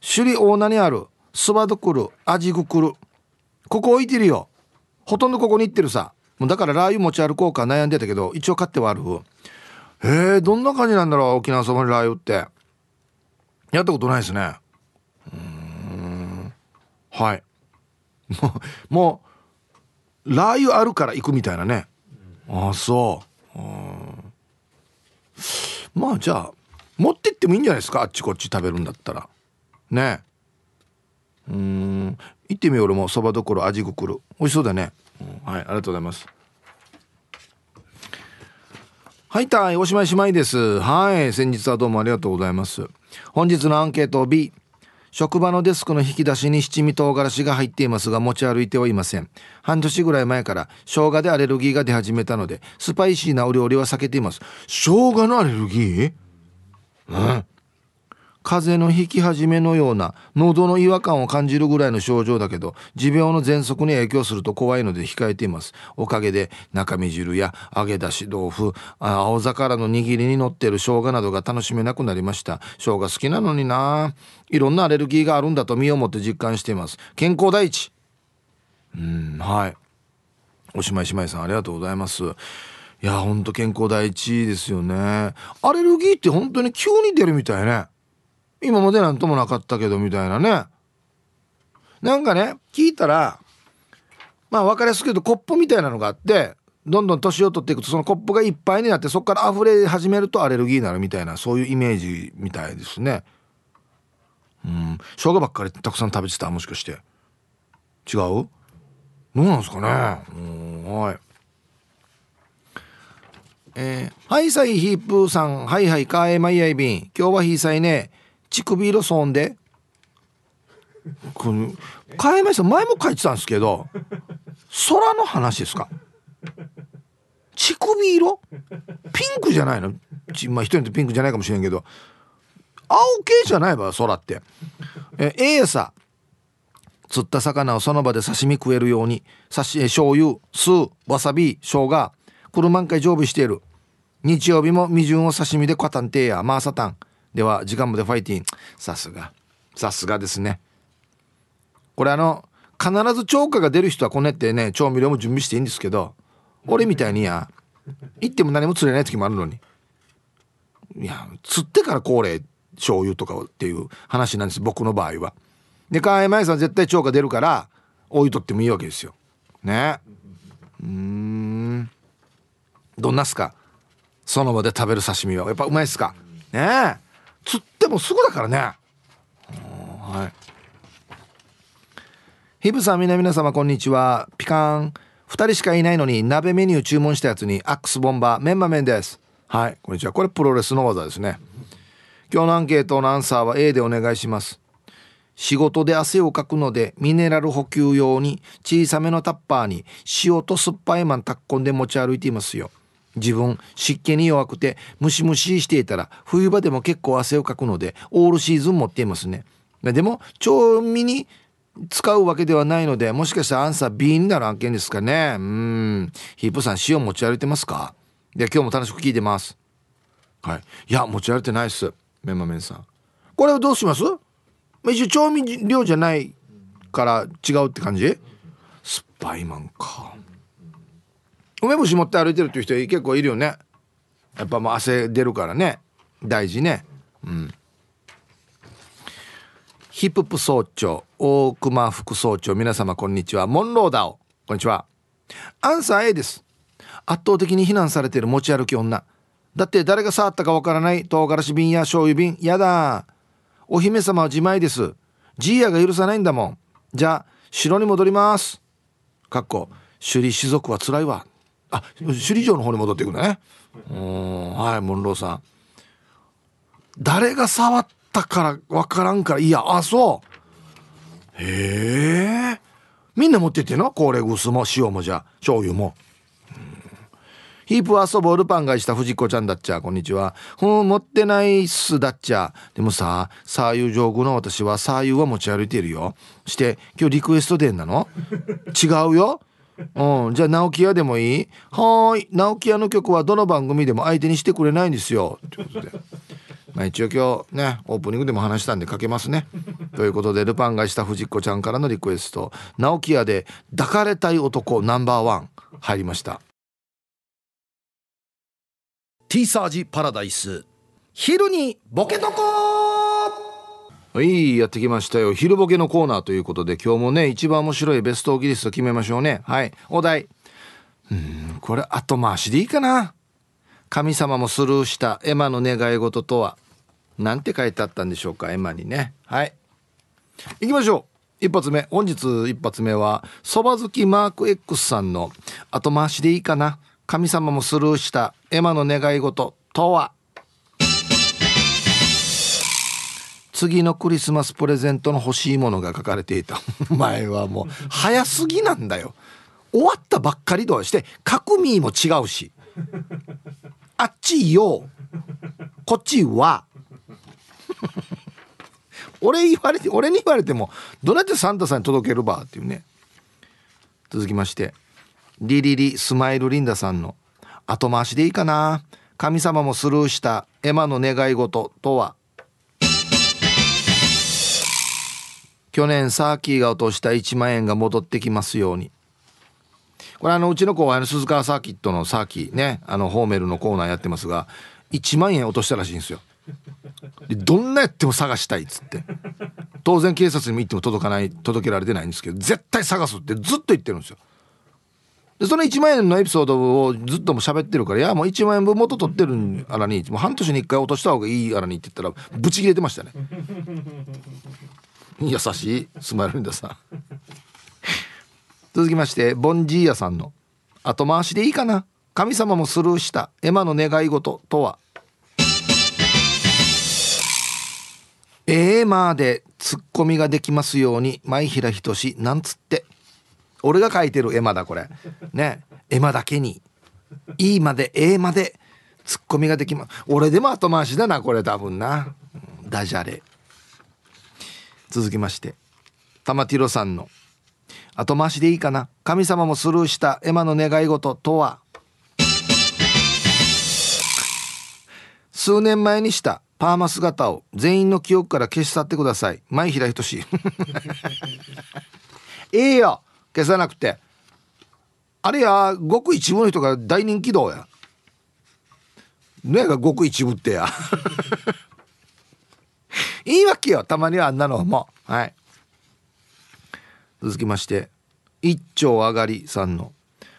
首里大名にある。そばどくる味ぐくるここ置いてるよ。ほとんどここに行ってるさ。もうだからラー油持ち歩こうか悩んでたけど一応買ってはある。へえどんな感じなんだろう沖縄そばにラー油って。やったことないですね。うん。はい。*laughs* もうもうラー油あるから行くみたいなね、ああそう。まあじゃあ持ってってもいいんじゃないですか。あっちこっち食べるんだったら。ねうん。行ってみよう俺も。そばどころ味くる美味しそうだね、うん、はいありがとうございます。はいたいおしまいしまいです。はい先日はどうもありがとうございます。本日のアンケート B 職場のデスクの引き出しに七味唐辛子が入っていますが持ち歩いてはいません。半年ぐらい前から生姜でアレルギーが出始めたのでスパイシーなお料理は避けています。生姜のアレルギー？うん。風邪の引き始めのような喉の違和感を感じるぐらいの症状だけど持病の喘息に影響すると怖いので控えています。おかげで中身汁や揚げ出し豆腐青魚の握りに乗ってる生姜などが楽しめなくなりました。生姜好きなのにな。いろんなアレルギーがあるんだと身をもって実感しています。健康第一。うんはい。おしまいしまいさんありがとうございます。いやほんと健康第一ですよね。アレルギーって本当に急に出るみたいね。今までなんともなかったけどみたいなね。なんかね聞いたらまあ分かりやすく言うとコップみたいなのがあってどんどん年を取っていくとそのコップがいっぱいになってそこから溢れ始めるとアレルギーになるみたいなそういうイメージみたいですね。うん。生姜ばっかりたくさん食べてたもしかして。違う？どうなんですかね？うんはい。えー、はいさいヒープーさんはいはいかえまいやいびん。今日はひいさいね。乳首色そんで。この変えました。前も書いてたんですけど空の話ですか？乳首色？ピンクじゃないの？まあ一人とピンクじゃないかもしれんけど。青系じゃないわ空って。えええさ釣った魚をその場で刺身食えるように刺し醤油酢わさび生姜車んかい常備している。日曜日も未純を刺身でカタンテーやマーサタン。では時間までファイティンさすが。さすがですね。これあの必ず超過が出る人はこねってね調味料も準備していいんですけど俺みたいにや行っても何も釣れない時もあるのに。いや釣ってから高齢醤油とかっていう話なんです僕の場合は。で川合真さん絶対超過出るから置いとってもいいわけですよ。ね。うん。どんなっすか？その場で食べる刺身は。やっぱうまいっすか？ね。え釣ってもすぐだからね。はい。ヒブさん皆様こんにちは。ピカン。2人しかいないのに鍋メニュー注文したやつにアックスボンバーメンマ麺です。はい。こんにちは。これプロレスの技ですね。今日のアンケートのアンサーは A でお願いします。仕事で汗をかくのでミネラル補給用に小さめのタッパーに塩と酸っぱいマンタッコンで持ち歩いていますよ。自分湿気に弱くてムシムシしていたら冬場でも結構汗をかくのでオールシーズン持っていますね。でも調味に使うわけではないのでもしかしたらアンサー B になる案件ですかね。うん。ヒープさん塩持ち歩いてますか？で今日も楽しく聞いてます。はい。いや持ち歩いてないっす。メンマメンさん。これはどうします？一応調味料じゃないから違うって感じ？スパイマンか。梅干し持って歩いてるっていう人結構いるよね。やっぱもう汗出るからね。大事ね。うん。ヒッププ総長大熊副総長皆様こんにちは。モンローダオ。こんにちは。アンサー A です。圧倒的に非難されている持ち歩き女。だって誰が触ったかわからない。唐辛子瓶や醤油瓶。やだ。お姫様は自前です。ジーヤが許さないんだもん。じゃあ城に戻ります。かっこ首里士族は辛いわ。あ首里城の方に戻っていくんだね。うんはいモンローさん。誰が触ったから分からんからいやあそう。へえみんな持ってってなこれぐすも塩もじゃ醤油も。ヒープ遊ぼうルパンがした藤子ちゃんだっちゃ。こんにちは。うん持ってないっすだっちゃ。でもさサーユ上手の私はサーユは持ち歩いてるよ。して今日リクエストデーなの？違うよ。うん、じゃあ直木屋でもいい？はーい。直木屋の曲はどの番組でも相手にしてくれないんですよ。ということでまあ一応今日ねオープニングでも話したんでかけますね。ということでルパンがした藤子ちゃんからのリクエスト。直木屋で抱かれたい男ナンバーワン。入りました。ティーサージパラダイス。昼にボケとこはいやってきましたよ。昼ボケのコーナーということで今日もね一番面白いベストオギリスト決めましょうね。はいお題。うんこれ後回しでいいかな。神様もスルーしたエマの願い事とは。なんて書いてあったんでしょうかエマにね。はい。行きましょう。一発目。本日一発目はそば好きマーク X さんの後回しでいいかな。神様もスルーしたエマの願い事とは。次のクリスマスプレゼントの欲しいものが書かれていた。前はもう早すぎなんだよ。終わったばっかりとはして角ミーも違うし。あっちよ。こっちは。*laughs* 俺言われて俺に言われてもどうやってサンタさんに届けるばっていうね。続きましてリリリスマイルリンダさんの後回しでいいかな。神様もスルーしたエマの願い事とは。去年サーキーが落とした1万円が戻ってきますように。これあのうちの後輩の鈴川サーキットのサーキーねあのホーメルのコーナーやってますが1万円落としたらしいんですよ。でどんなやっても探したいっつって。当然警察にも行っても届かない届けられてないんですけど絶対探すってずっと言ってるんですよ。でその1万円のエピソードをずっとも喋ってるから「いやもう1万円分元取ってるんあらにもう半年に1回落とした方がいいあらに」って言ったらブチ切れてましたね。優しいスマイルンダさん。続きましてボンジーヤさんの「後回しでいいかな。神様もスルーしたエマの願い事とは」ええまーでツッコミができますように前平仁なんつって。俺が書いてる絵馬だこれ。ね。絵馬だけに「いいまでええまでツッコミができます。俺でも後回しだなこれ多分な。ダジャレ。続きまして玉ティロさんの「後回しでいいかな？神様もスルーしたエマの願い事とは」数年前にしたパーマ姿を全員の記憶から消し去ってください。前平仁 *laughs* いいよ！消さなくて。あれやごく一部の人が大人気道や。ねがごく一部ってや。いいわけよ。たまにはあんなのも。はい。続きまして一丁上がりさんの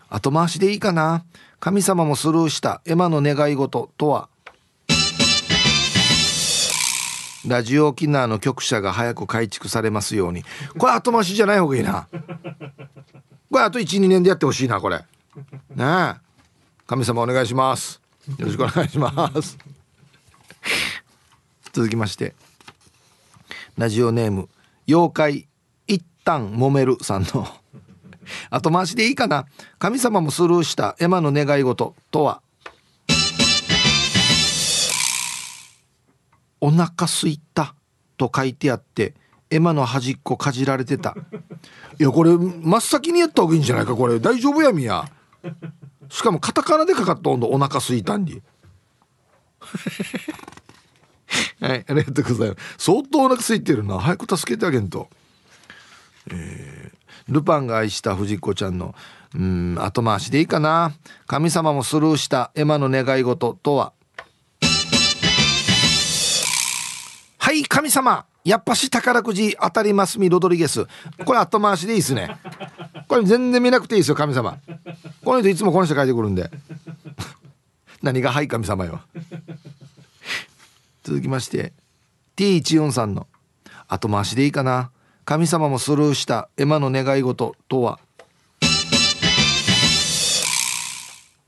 後回しでいいかな。神様もスルーしたエマの願い事とは？ラジオ沖縄の局舎が早く改築されますように。これ後回しじゃない方がいいな。これあと12年でやってほしいなこれ。ねえ。神様お願いします。よろしくお願いします。続きましてラジオネーム妖怪一旦揉めるさんの。後回しでいいかな。神様もスルーしたエマの願い事とは。お腹すいたと書いてあってエマの端っこかじられてた。いやこれ真っ先にやった方がいいんじゃないかこれ。大丈夫やみや。しかもカタカナでかかった温度お腹すいたんに。*laughs* はいありがとうございます。相当お腹空いてるな。早く助けてあげんと。えー、ルパンが愛した藤子ちゃんのうん後回しでいいかな。神様もスルーしたエマの願い事とは。はい神様。やっぱし宝くじ当たりますみロドリゲス。これ後回しでいいですね。これ全然見なくていいですよ神様。この人いつもこの人書いてくるんで。何がはい神様よ。続きまして T14 さんの後回しでいいかな。神様もスルーしたエマの願い事とは？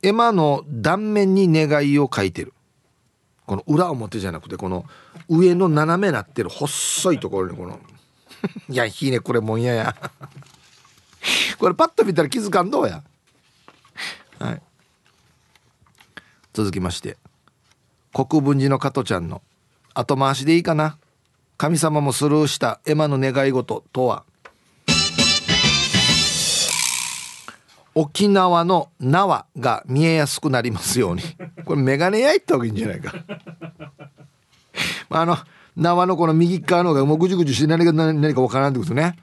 絵馬の断面に願いを書いてる。この裏表じゃなくてこの上の斜めなってる細いところにこの *laughs* いやいいねこれもんやや。*laughs* これパッと見たら気づかんどうや。はい。続きまして国分寺の加トちゃんの後回しでいいかな。神様もスルーしたエマの願い事とは。沖縄の縄が見えやすくなりますように。これメガネ焼いた方がいいんじゃないか。あの縄のこの右側のがもうぐじゅぐじゅして何が何かわからんってことね、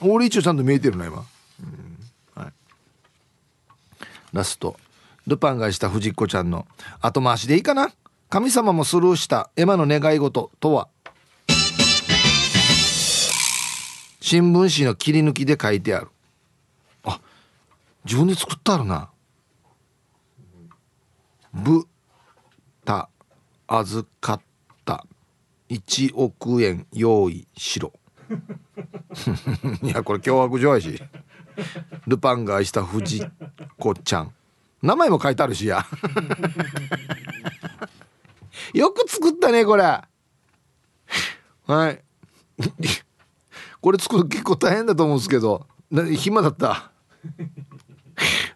うん、俺一応ちゃんと見えてるな今、うん。はい、ラスト。ルパンがした藤子ちゃんの後回しでいいかな。神様もスルーしたエマの願い事とは？新聞紙の切り抜きで書いてある。あ自分で作ったあるな。ぶた預かった。1億円用意しろ。*laughs* いやこれ脅迫状やし。ルパンが愛した藤子ちゃん。名前も書いてあるしや。よく作ったねこれ。はい。*laughs* これ作る結構大変だと思うんですけど。暇だった。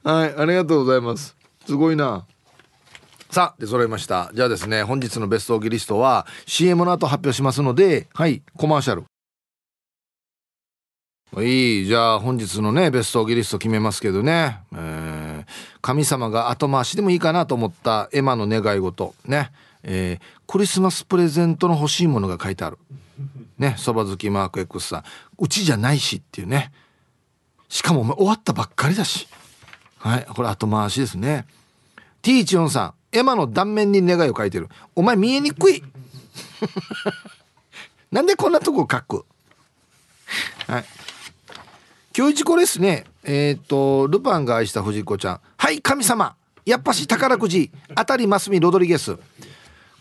はいありがとうございます。すごいな。さあ、で揃いました。じゃあですね、本日のベストオギリストは CM の後発表しますので、はい、コマーシャル。いい、じゃあ本日のね、ベストオギリスト決めますけどね、えー、神様が後回しでもいいかなと思ったエマの願い事、ね、えー、クリスマスプレゼントの欲しいものが書いてある。ね、そば好きマーク X さん、うちじゃないしっていうね。しかも終わったばっかりだし。はい、これ後回しですね。T14 さん、エマの断面に願いを書いてる。お前見えにくい。*laughs* なんでこんなとこ書く？はい。今日一これですね。えっ、ー、とルパンが愛した藤子ちゃん。はい神様。やっぱし宝くじ。当たりますみロドリゲス。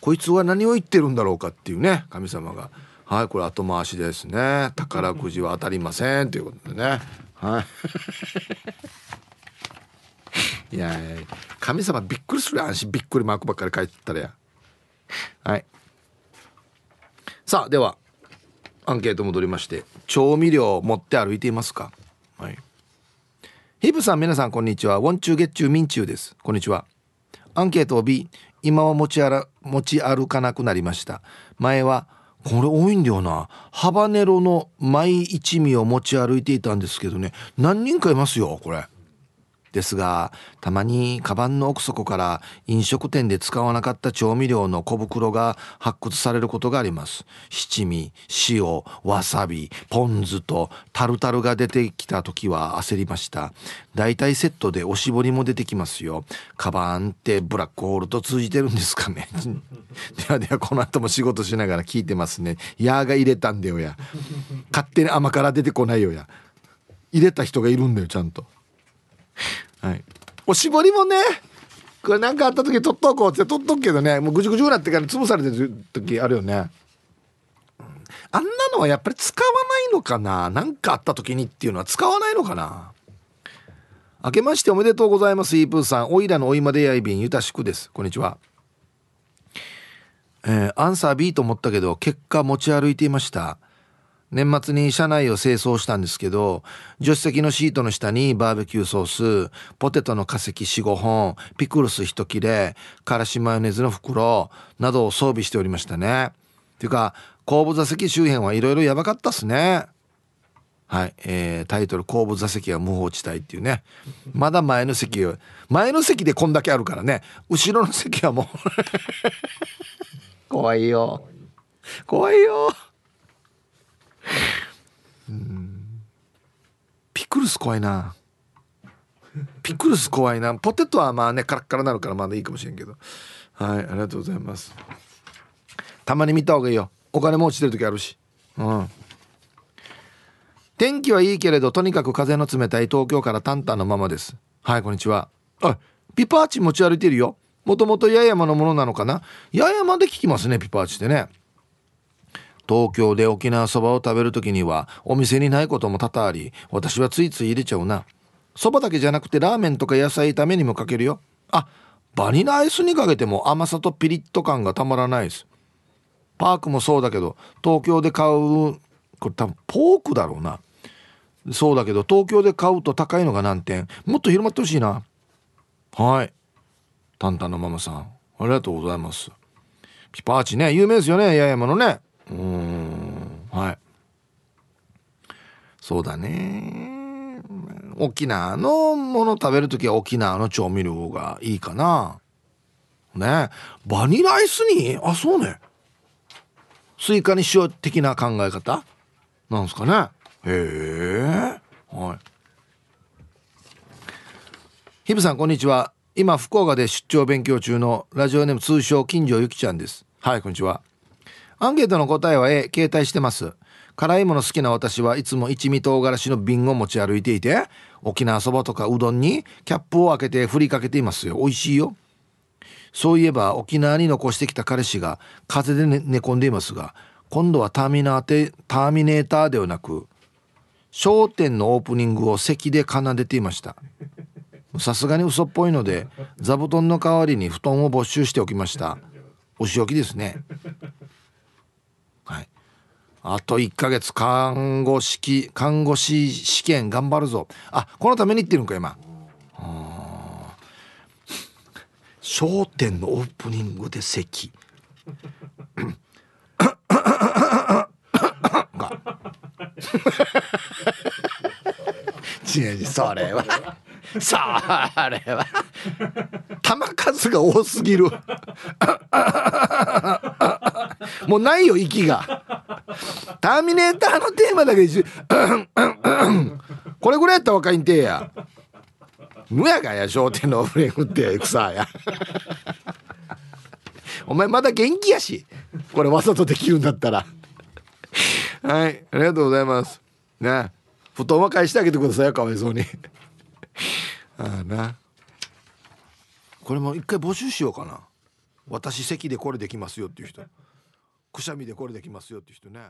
こいつは何を言ってるんだろうかっていうね神様が。はいこれ後回しですね。宝くじは当たりませんということでね。はい。*laughs* いや神様びっくりする安心びっくりマークばっかり書いてたらや。はい。さあではアンケート戻りまして調味料持って歩いていますか？はい。ヒブさん皆さんこんにちは。ウォンチューゲッチューミンチューです。こんにちは。アンケートを B 今は持ち歩持ち歩かなくなりました。前はこれ多いんだよな。ハバネロの毎一味を持ち歩いていたんですけどね。何人かいますよこれ。ですがたまにカバンの奥底から飲食店で使わなかった調味料の小袋が発掘されることがあります。七味塩わさびポン酢とタルタルが出てきた時は焦りました。だいたいセットでおしぼりも出てきますよ。カバンってブラックホールと通じてるんですかね。*laughs* ではではこの後も仕事しながら聞いてますね。やーが入れたんだよや。勝手に甘辛出てこないよや。入れた人がいるんだよちゃんと。*laughs* はい、おしぼりもねこれ何かあった時取っとこうって取っとくけどねもうぐじゅぐじゅなってから潰されてる時あるよね。あんなのはやっぱり使わないのかな？何かあった時にっていうのは使わないのかな？明けましておめでとうございますイープーさん。おいらのおいまでやいびんゆたしくです。こんにちは。えー、アンサー B と思ったけど結果持ち歩いていました。年末に車内を清掃したんですけど助手席のシートの下にバーベキューソースポテトの化石45本ピクルス1切れからしマヨネーズの袋などを装備しておりましたね。っていうか後部座席周辺はいろいろやばかったっすね。はい、えー、タイトル「後部座席は無法地帯」っていうね。まだ前の席前の席でこんだけあるからね。後ろの席はもう *laughs* 怖いよ。怖いよ。ピクルス怖いな。ピクルス怖いな。ポテトはまあねカラッカラになるからまだいいかもしれんけど。はいありがとうございます。たまに見た方がいいよ。お金も落ちてる時あるし。うん。天気はいいけれどとにかく風の冷たい東京からタンタンのままです。はいこんにちは。あピパーチ持ち歩いてるよ。もともと八重山のものなのかな。八重山で聞きますねピパーチってね。東京で沖縄そばを食べる時にはお店にないことも多々あり私はついつい入れちゃうな。そばだけじゃなくてラーメンとか野菜炒めにもかけるよ。あバニラアイスにかけても甘さとピリッと感がたまらないです。パークもそうだけど東京で買うこれ多分ポークだろうな。そうだけど東京で買うと高いのが何点。もっと広まってほしいな。はい。タンタンのママさんありがとうございます。ピパーチね有名ですよね八重山のね。うん。はい。そうだね。沖縄のもの食べる時は沖縄の調味料がいいかな。ね。バニラアイスに？あそうね。スイカに塩的な考え方？なんですかね。へえ。はい。ひぶさんこんにちは。今福岡で出張勉強中のラジオネーム通称金城ゆきちゃんです。はいこんにちはアンケートの答えは A 携帯してます。辛いもの好きな私はいつも一味唐辛子の瓶を持ち歩いていて沖縄そばとかうどんにキャップを開けて振りかけていますよ。美味しいよ。そういえば沖縄に残してきた彼氏が風邪で、寝込んでいますが今度はターミナーテターミネーターではなく『笑点』のオープニングを席で奏でていました。さすがに嘘っぽいので座布団の代わりに布団を没収しておきました。お仕置きですね。あと1ヶ月看護師看護師試験頑張るぞ。あこのために言ってるんか今。商店のオープニングで席。違う違うそれは。それは。球数が多すぎる。もうないよ息が。ターミネーターのテーマだけでこれぐらいやったら若いんてや。むやがや商店のオフレームって草や。お前まだ元気やしこれわざとできるんだったら。はいありがとうございます。ね布団は返してあげてくださいかわいそうに。ああなこれも一回募集しようかな。私席でこれできますよっていう人。くしゃみでこれできますよっていう人ね。